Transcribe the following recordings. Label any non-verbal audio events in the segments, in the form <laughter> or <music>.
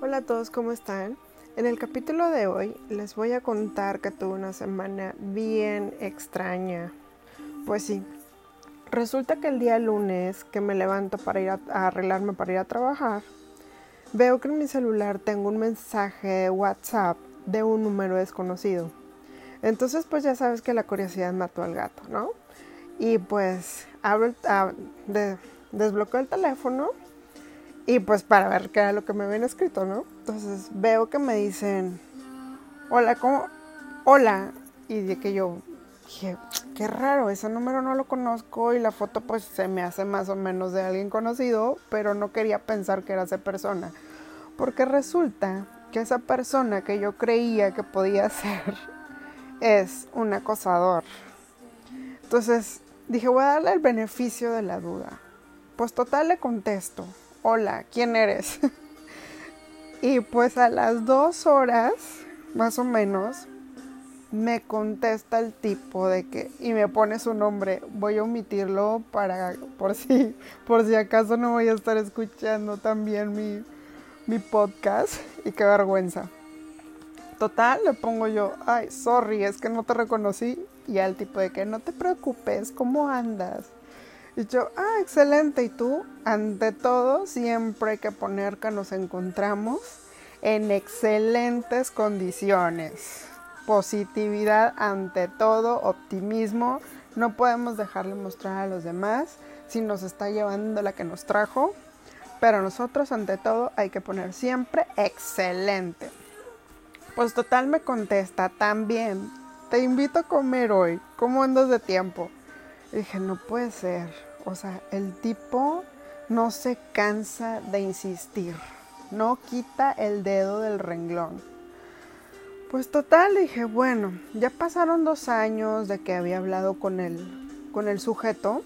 Hola a todos, ¿cómo están? En el capítulo de hoy les voy a contar que tuve una semana bien extraña. Pues sí, resulta que el día lunes que me levanto para ir a, arreglarme para ir a trabajar, veo que en mi celular tengo un mensaje WhatsApp de un número desconocido. Entonces pues ya sabes que la curiosidad mató al gato, ¿no? Y pues abro, ah, desbloqueo el teléfono y pues para ver qué era lo que me habían escrito, ¿no? Entonces veo que me dicen, hola, ¿cómo? Hola. Y que yo dije, qué raro, ese número no lo conozco y la foto pues se me hace más o menos de alguien conocido, pero no quería pensar que era esa persona. Porque resulta que esa persona que yo creía que podía <laughs> ser es un acosador. Entonces dije, voy a darle el beneficio de la duda. Pues total le contesto hola, ¿quién eres? <laughs> y pues a las dos horas, más o menos, me contesta el tipo de que, y me pone su nombre, voy a omitirlo para, por si, <laughs> por si acaso no voy a estar escuchando también mi, mi podcast, y qué vergüenza. Total, le pongo yo, ay, sorry, es que no te reconocí, y al tipo de que no te preocupes, ¿cómo andas? Y yo, ah, excelente. ¿Y tú? Ante todo, siempre hay que poner que nos encontramos en excelentes condiciones. Positividad ante todo, optimismo. No podemos dejarle mostrar a los demás si nos está llevando la que nos trajo. Pero nosotros, ante todo, hay que poner siempre excelente. Pues total me contesta también. Te invito a comer hoy. ¿Cómo andas de tiempo? Dije, no puede ser. O sea, el tipo no se cansa de insistir, no quita el dedo del renglón. Pues total, dije, bueno, ya pasaron dos años de que había hablado con el, con el sujeto.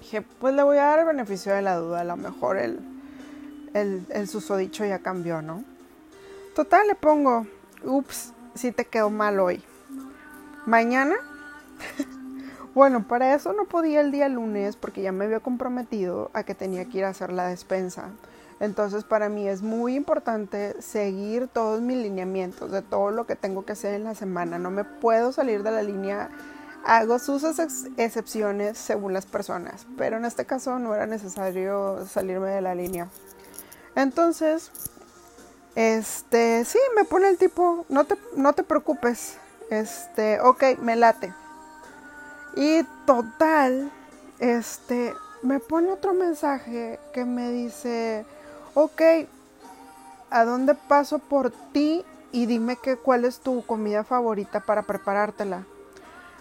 Dije, pues le voy a dar el beneficio de la duda, a lo mejor el, el, el susodicho ya cambió, ¿no? Total, le pongo, ups, si te quedó mal hoy. Mañana Bueno, para eso no podía el día lunes porque ya me había comprometido a que tenía que ir a hacer la despensa. Entonces para mí es muy importante seguir todos mis lineamientos de todo lo que tengo que hacer en la semana. No me puedo salir de la línea. Hago sus excepciones según las personas, pero en este caso no era necesario salirme de la línea. Entonces, este, sí, me pone el tipo, no te, no te preocupes, este, ok, me late. Y total, este, me pone otro mensaje que me dice, ok, ¿a dónde paso por ti? Y dime que, cuál es tu comida favorita para preparártela.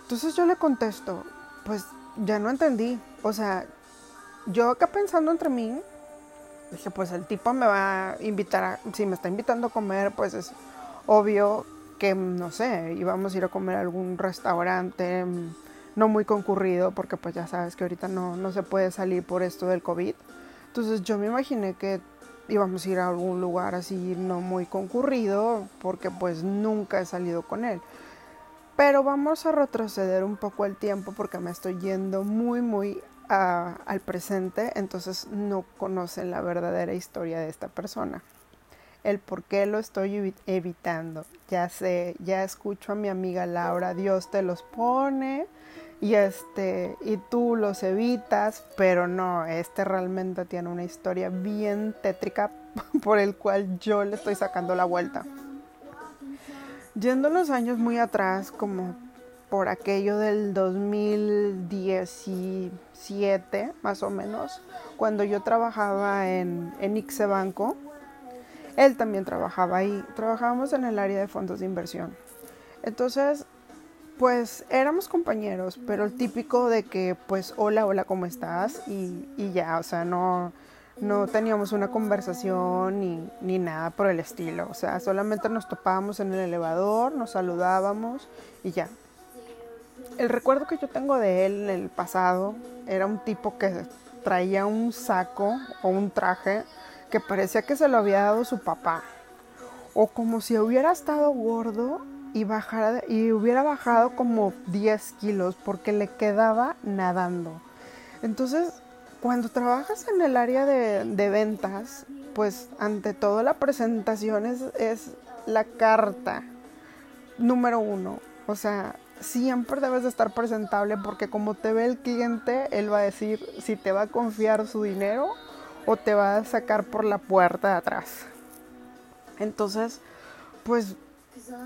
Entonces yo le contesto, pues ya no entendí. O sea, yo acá pensando entre mí, dije, pues el tipo me va a invitar a, si me está invitando a comer, pues es obvio que, no sé, íbamos a ir a comer a algún restaurante no muy concurrido, porque pues ya sabes que ahorita no, no se puede salir por esto del COVID. Entonces yo me imaginé que íbamos a ir a algún lugar así no muy concurrido, porque pues nunca he salido con él. Pero vamos a retroceder un poco el tiempo porque me estoy yendo muy, muy al presente, entonces no conocen la verdadera historia de esta persona. El por qué lo estoy evitando. Ya sé, ya escucho a mi amiga Laura, Dios te los pone y este y tú los evitas, pero no, este realmente tiene una historia bien tétrica <laughs> por el cual yo le estoy sacando la vuelta. Yendo los años muy atrás, como por aquello del 2017, más o menos, cuando yo trabajaba en, en Ixe Banco, él también trabajaba ahí. Trabajábamos en el área de fondos de inversión. Entonces, pues éramos compañeros, pero el típico de que pues hola, hola, ¿cómo estás? Y, ya, o sea, no, no teníamos una conversación ni, ni, nada por el estilo. O sea, solamente nos topábamos en el elevador, nos saludábamos y ya. El recuerdo que yo tengo de él en el pasado era un tipo que traía un saco o un traje que parecía que se lo había dado su papá. O como si hubiera estado gordo y, bajara, y hubiera bajado como 10 kilos porque le quedaba nadando. Entonces, cuando trabajas en el área de, ventas, pues ante todo la presentación es, es la carta número uno. O sea, siempre debes de estar presentable porque como te ve el cliente, él va a decir si te va a confiar su dinero o te va a sacar por la puerta de atrás. Entonces, pues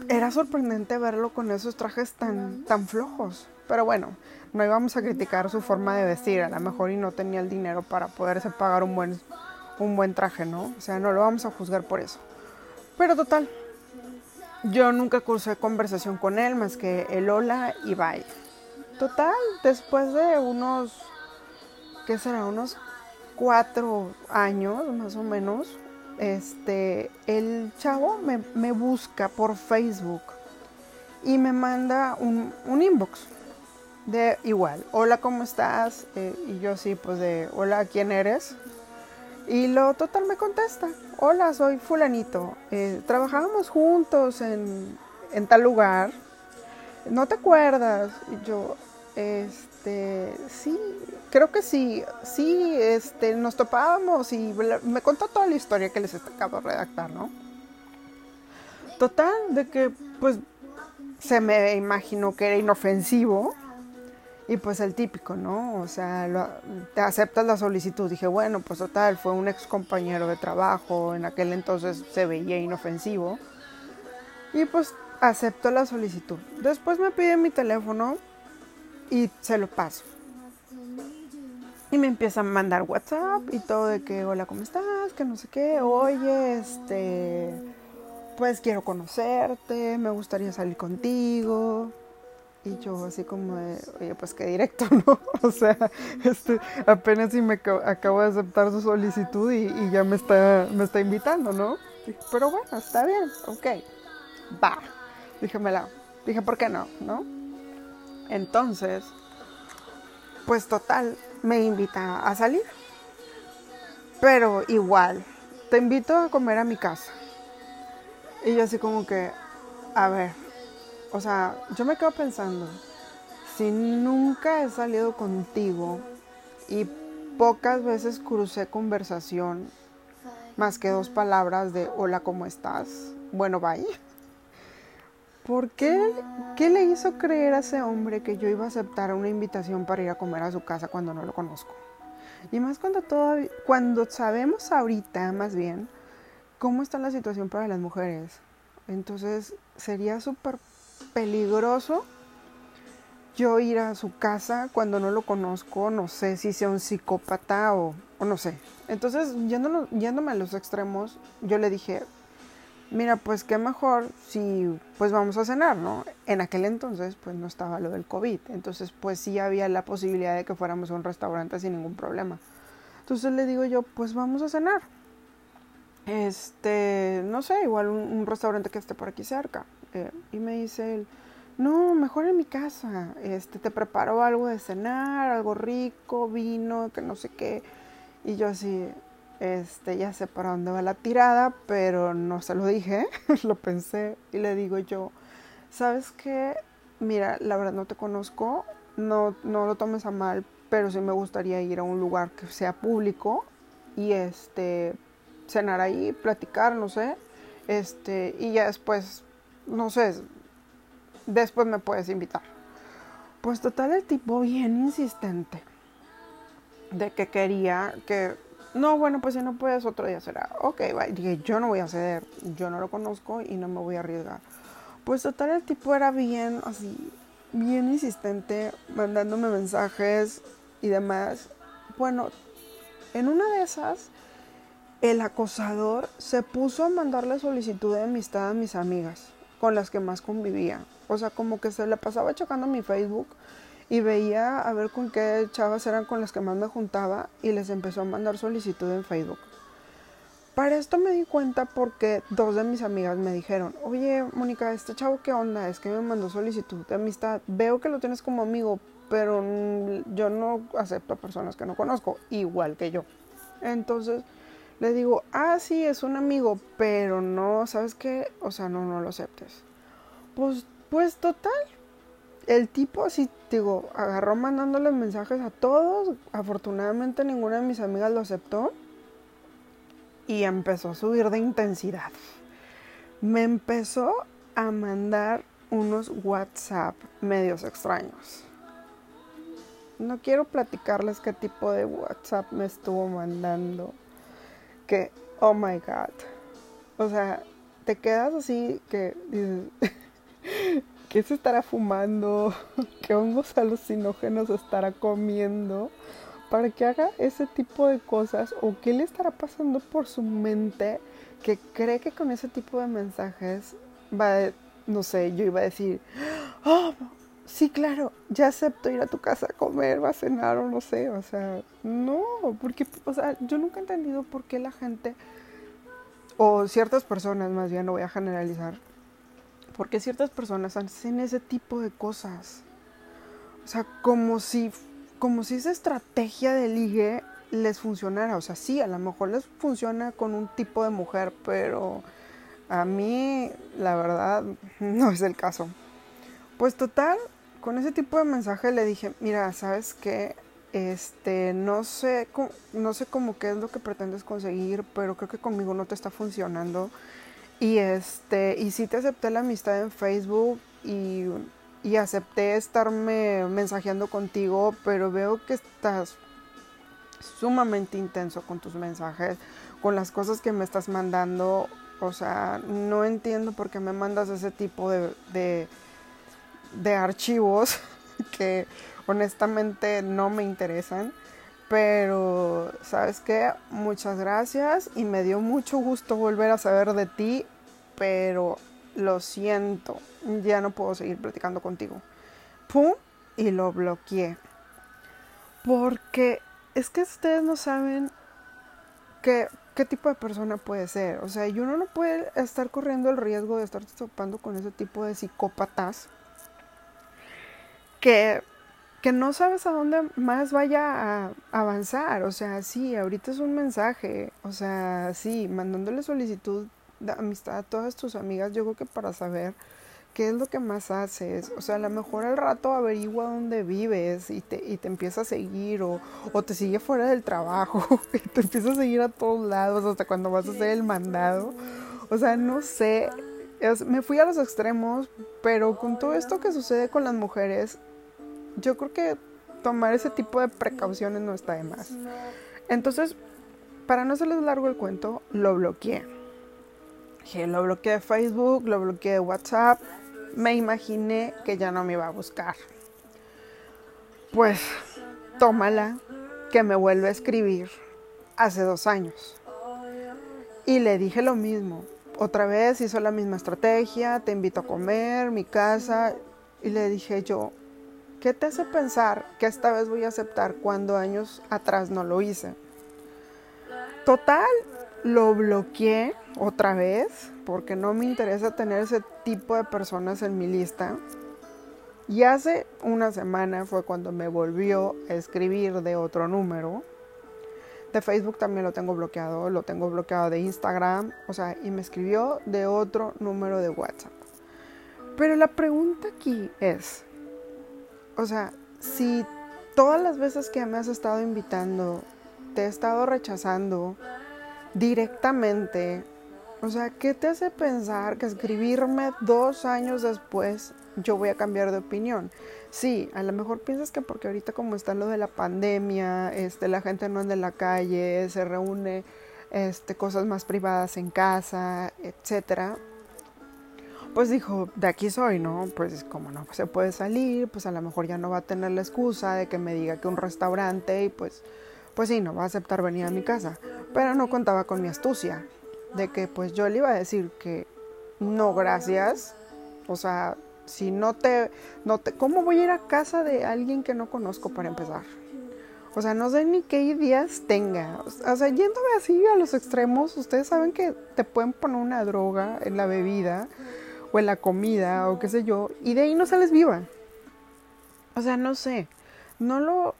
era sorprendente verlo con esos trajes tan, tan flojos. Pero bueno, no íbamos a criticar su forma de vestir, a lo mejor y no tenía el dinero para poderse pagar un buen, un buen traje, ¿no? O sea, no lo vamos a juzgar por eso. Pero total, yo nunca cursé conversación con él más que el hola y bye. Total, después de unos, ¿qué será? Unos cuatro años más o menos, este, el chavo me, busca por Facebook y me manda un, un inbox de igual, hola, ¿cómo estás? Eh, y yo sí, pues de, hola, ¿quién eres? Y lo total me contesta, hola, soy fulanito, eh, trabajábamos juntos en, en, tal lugar, ¿no te acuerdas? Y yo, este, sí, creo que sí, sí, este, nos topábamos y me contó toda la historia que les acabo de redactar, ¿no? Total, de que, pues, se me imaginó que era inofensivo y pues el típico, ¿no? O sea, te aceptas la solicitud. Dije, bueno, pues total, fue un ex compañero de trabajo, en aquel entonces se veía inofensivo. Y pues acepto la solicitud. Después me pide mi teléfono y se lo paso. Y me empieza a mandar WhatsApp y todo de que, hola, ¿cómo estás? Que no sé qué, oye, este, pues quiero conocerte, me gustaría salir contigo. Y yo así como oye, pues qué directo, <laughs> ¿no? O sea, este, apenas si me acabo de aceptar su solicitud y, ya me está, me está invitando, ¿no? pero bueno, está bien, ok, va. Dije, dije, ¿por qué no? ¿No? Entonces, pues total, me invita a salir. Pero igual, te invito a comer a mi casa. Y yo así como que, a ver, o sea, yo me quedo pensando, si nunca he salido contigo y pocas veces crucé conversación, más que dos palabras de hola, ¿cómo estás? Bueno, bye. ¿Por qué? ¿Qué le hizo creer a ese hombre que yo iba a aceptar una invitación para ir a comer a su casa cuando no lo conozco? Y más cuando, todo, cuando sabemos ahorita, más bien, cómo está la situación para las mujeres. Entonces sería súper peligroso yo ir a su casa cuando no lo conozco, no sé si sea un psicópata o, no sé. Entonces, yéndome a los extremos, yo le dije, mira, pues qué mejor si pues vamos a cenar, ¿no? En aquel entonces pues no estaba lo del COVID, entonces pues sí había la posibilidad de que fuéramos a un restaurante sin ningún problema. Entonces le digo yo, pues vamos a cenar. Este, no sé, igual un restaurante que esté por aquí cerca. Eh, y me dice él, no, mejor en mi casa, este, te preparo algo de cenar, algo rico, vino, que no sé qué. Y yo así, este, ya sé para dónde va la tirada, pero no se lo dije, <laughs> lo pensé y le digo yo, ¿sabes qué? Mira, la verdad no te conozco, no, no lo tomes a mal, pero sí me gustaría ir a un lugar que sea público y este, cenar ahí, platicar, no sé, este, y ya después no sé, después me puedes invitar. Pues total el tipo bien insistente de que quería que, no, bueno, pues si no puedes otro día será. Ok, dije, yo no voy a ceder, yo no lo conozco y no me voy a arriesgar. Pues total el tipo era bien así, bien insistente, mandándome mensajes y demás. Bueno, en una de esas, el acosador se puso a mandarle solicitud de amistad a mis amigas con las que más convivía. O sea, como que se le pasaba chocando mi Facebook y veía a ver con qué chavas eran con las que más me juntaba y les empezó a mandar solicitud en Facebook. Para esto me di cuenta porque dos de mis amigas me dijeron, oye Mónica, este chavo qué onda, es que me mandó solicitud de amistad, veo que lo tienes como amigo, pero yo no acepto a personas que no conozco, igual que yo. Entonces le digo, ah, sí, es un amigo, pero no, ¿sabes qué? O sea, no, no lo aceptes. Pues, pues total. El tipo así, digo, agarró mandándole mensajes a todos. Afortunadamente ninguna de mis amigas lo aceptó. y empezó a subir de intensidad. Me empezó a mandar unos WhatsApp medios extraños. No quiero platicarles qué tipo de WhatsApp me estuvo mandando. Que, oh my god. O sea, te quedas así que dices, <laughs> ¿qué se estará fumando? <laughs> ¿Qué hongos alucinógenos estará comiendo? Para que haga ese tipo de cosas o qué le estará pasando por su mente que cree que con ese tipo de mensajes va, no sé, yo iba a decir, oh, sí, claro, ya acepto ir a tu casa a comer o a cenar o no sé, o sea, no, porque, o sea, yo nunca he entendido por qué la gente, o ciertas personas más bien, no voy a generalizar, porque ciertas personas hacen ese tipo de cosas. O sea, como si, como si esa estrategia de ligue les funcionara. O sea, sí, a lo mejor les funciona con un tipo de mujer, pero a mí, la verdad, <laughs> no es el caso. Pues total, con ese tipo de mensaje le dije, mira, ¿sabes qué? Este, no sé, no sé cómo qué es lo que pretendes conseguir, pero creo que conmigo no te está funcionando. Y este, y sí te acepté la amistad en Facebook y, y acepté estarme mensajeando contigo, pero veo que estás sumamente intenso con tus mensajes, con las cosas que me estás mandando. O sea, no entiendo por qué me mandas ese tipo de, de, de archivos <laughs> que honestamente no me interesan. Pero, ¿sabes qué? Muchas gracias y me dio mucho gusto volver a saber de ti, pero lo siento, ya no puedo seguir platicando contigo. Pum, y lo bloqueé. Porque es que ustedes no saben qué, qué tipo de persona puede ser. O sea, y uno no puede estar corriendo el riesgo de estar topando con ese tipo de psicópatas que que no sabes a dónde más vaya a avanzar. O sea, sí, ahorita es un mensaje. O sea, sí, mandándole solicitud de amistad a todas tus amigas, yo creo que para saber qué es lo que más haces. O sea, a lo mejor al rato averigua dónde vives y te, y te empieza a seguir o, o te sigue fuera del trabajo <laughs> y te empieza a seguir a todos lados hasta cuando vas a hacer el mandado. O sea, no sé. me fui a los extremos, pero con todo esto que sucede con las mujeres, yo creo que tomar ese tipo de precauciones no está de más. Entonces, para no hacerles largo el cuento, lo bloqueé. Lo bloqueé de Facebook, lo bloqueé de WhatsApp. Me imaginé que ya no me iba a buscar. Pues, tómala, que me vuelve a escribir hace dos años. Y le dije lo mismo. Otra vez hizo la misma estrategia, te invito a comer, mi casa. Y le dije yo, ¿Qué te hace pensar que esta vez voy a aceptar cuando años atrás no lo hice? Total, lo bloqueé otra vez porque no me interesa tener ese tipo de personas en mi lista. Y hace una semana fue cuando me volvió a escribir de otro número. De Facebook también lo tengo bloqueado, lo tengo bloqueado de Instagram, o sea, y me escribió de otro número de WhatsApp. Pero la pregunta aquí es, o sea, si todas las veces que me has estado invitando, te he estado rechazando directamente, o sea, ¿qué te hace pensar que escribirme dos años después yo voy a cambiar de opinión? Sí, a lo mejor piensas que porque ahorita como está lo de la pandemia, este, la gente no anda en la calle, se reúne este, cosas más privadas en casa, etcétera pues dijo, de aquí soy, ¿no? Pues como no se puede salir, pues a lo mejor ya no va a tener la excusa de que me diga que un restaurante y pues, pues sí, no va a aceptar venir a mi casa. Pero no contaba con mi astucia, de que pues yo le iba a decir que no, gracias. O sea, si no te, no te, ¿cómo voy a ir a casa de alguien que no conozco para empezar? O sea, no sé ni qué días tenga. O sea, yéndome así a los extremos, ustedes saben que te pueden poner una droga en la bebida o en la comida o qué sé yo, y de ahí no sales viva. O sea, no sé, no lo...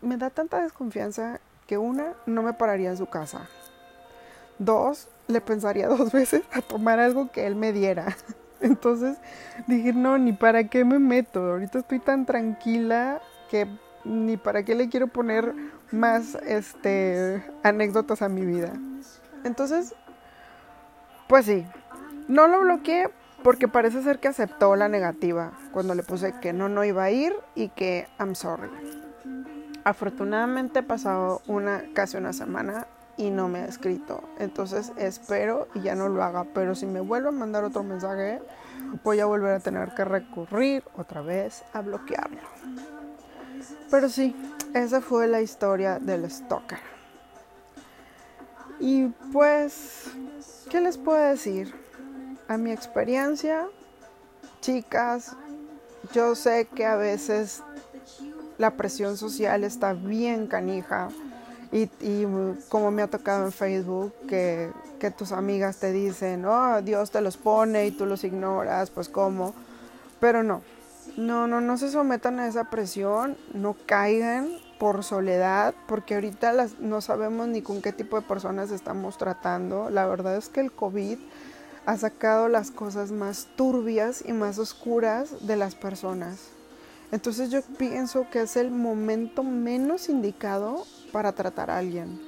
Me da tanta desconfianza que una, no me pararía en su casa. Dos, le pensaría <laughs> dos veces a tomar algo que él me diera. <laughs> Entonces dije, no, ni para qué me meto. Ahorita estoy tan tranquila que ni para qué le quiero poner más este anécdotas a mi vida. Entonces, pues sí, no lo bloqueé porque parece ser que aceptó la negativa cuando le puse que no, no iba a ir y que I'm sorry. Afortunadamente pasado una, casi una semana y no me ha escrito. Entonces espero y ya no lo haga. Pero si me vuelve a mandar otro mensaje, voy a volver a tener que recurrir otra vez a bloquearlo. Pero sí, esa fue la historia del stalker. Y pues, ¿qué les puedo decir? A mi experiencia, chicas, yo sé que a veces la presión social está bien canija y, como me ha tocado en Facebook que, que, tus amigas te dicen, oh, Dios te los pone y tú los ignoras, pues cómo, pero no, no, no, no se sometan a esa presión, no caigan por soledad, porque ahorita las, no sabemos ni con qué tipo de personas estamos tratando. La verdad es que el COVID ha sacado las cosas más turbias y más oscuras de las personas. Entonces yo pienso que es el momento menos indicado para tratar a alguien.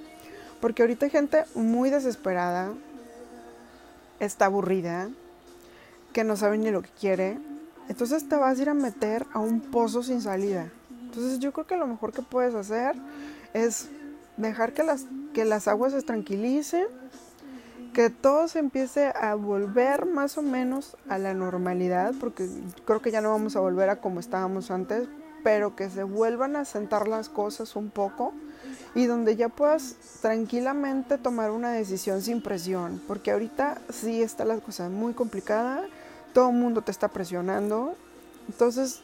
Porque ahorita hay gente muy desesperada, está aburrida, que no sabe ni lo que quiere. Entonces te vas a ir a meter a un pozo sin salida. Entonces yo creo que lo mejor que puedes hacer es dejar que las, que las aguas se tranquilicen que todo se empiece a volver más o menos a la normalidad, porque creo que ya no vamos a volver a como estábamos antes, pero que se vuelvan a sentar las cosas un poco y donde ya puedas tranquilamente tomar una decisión sin presión, porque ahorita sí está la cosa muy complicada, todo el mundo te está presionando, entonces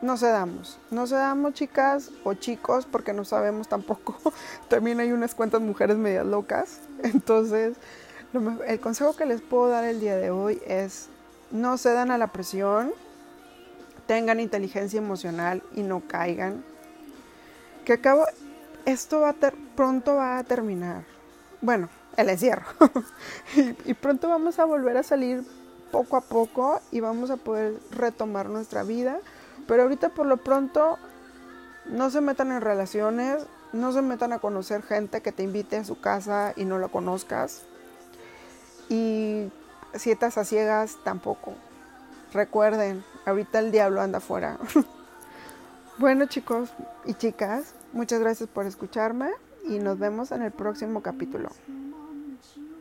no cedamos, no cedamos chicas o chicos porque no sabemos tampoco, <laughs> también hay unas cuantas mujeres medias locas, entonces el consejo que les puedo dar el día de hoy es no cedan a la presión, tengan inteligencia emocional y no caigan, que acabo, esto va a pronto va a terminar, bueno, el encierro, <laughs> y pronto vamos a volver a salir poco a poco y vamos a poder retomar nuestra vida pero ahorita por lo pronto no se metan en relaciones, no se metan a conocer gente que te invite a su casa y no la conozcas. Y si estás a ciegas, tampoco. Recuerden, ahorita el diablo anda afuera. <laughs> bueno chicos y chicas, muchas gracias por escucharme y nos vemos en el próximo capítulo.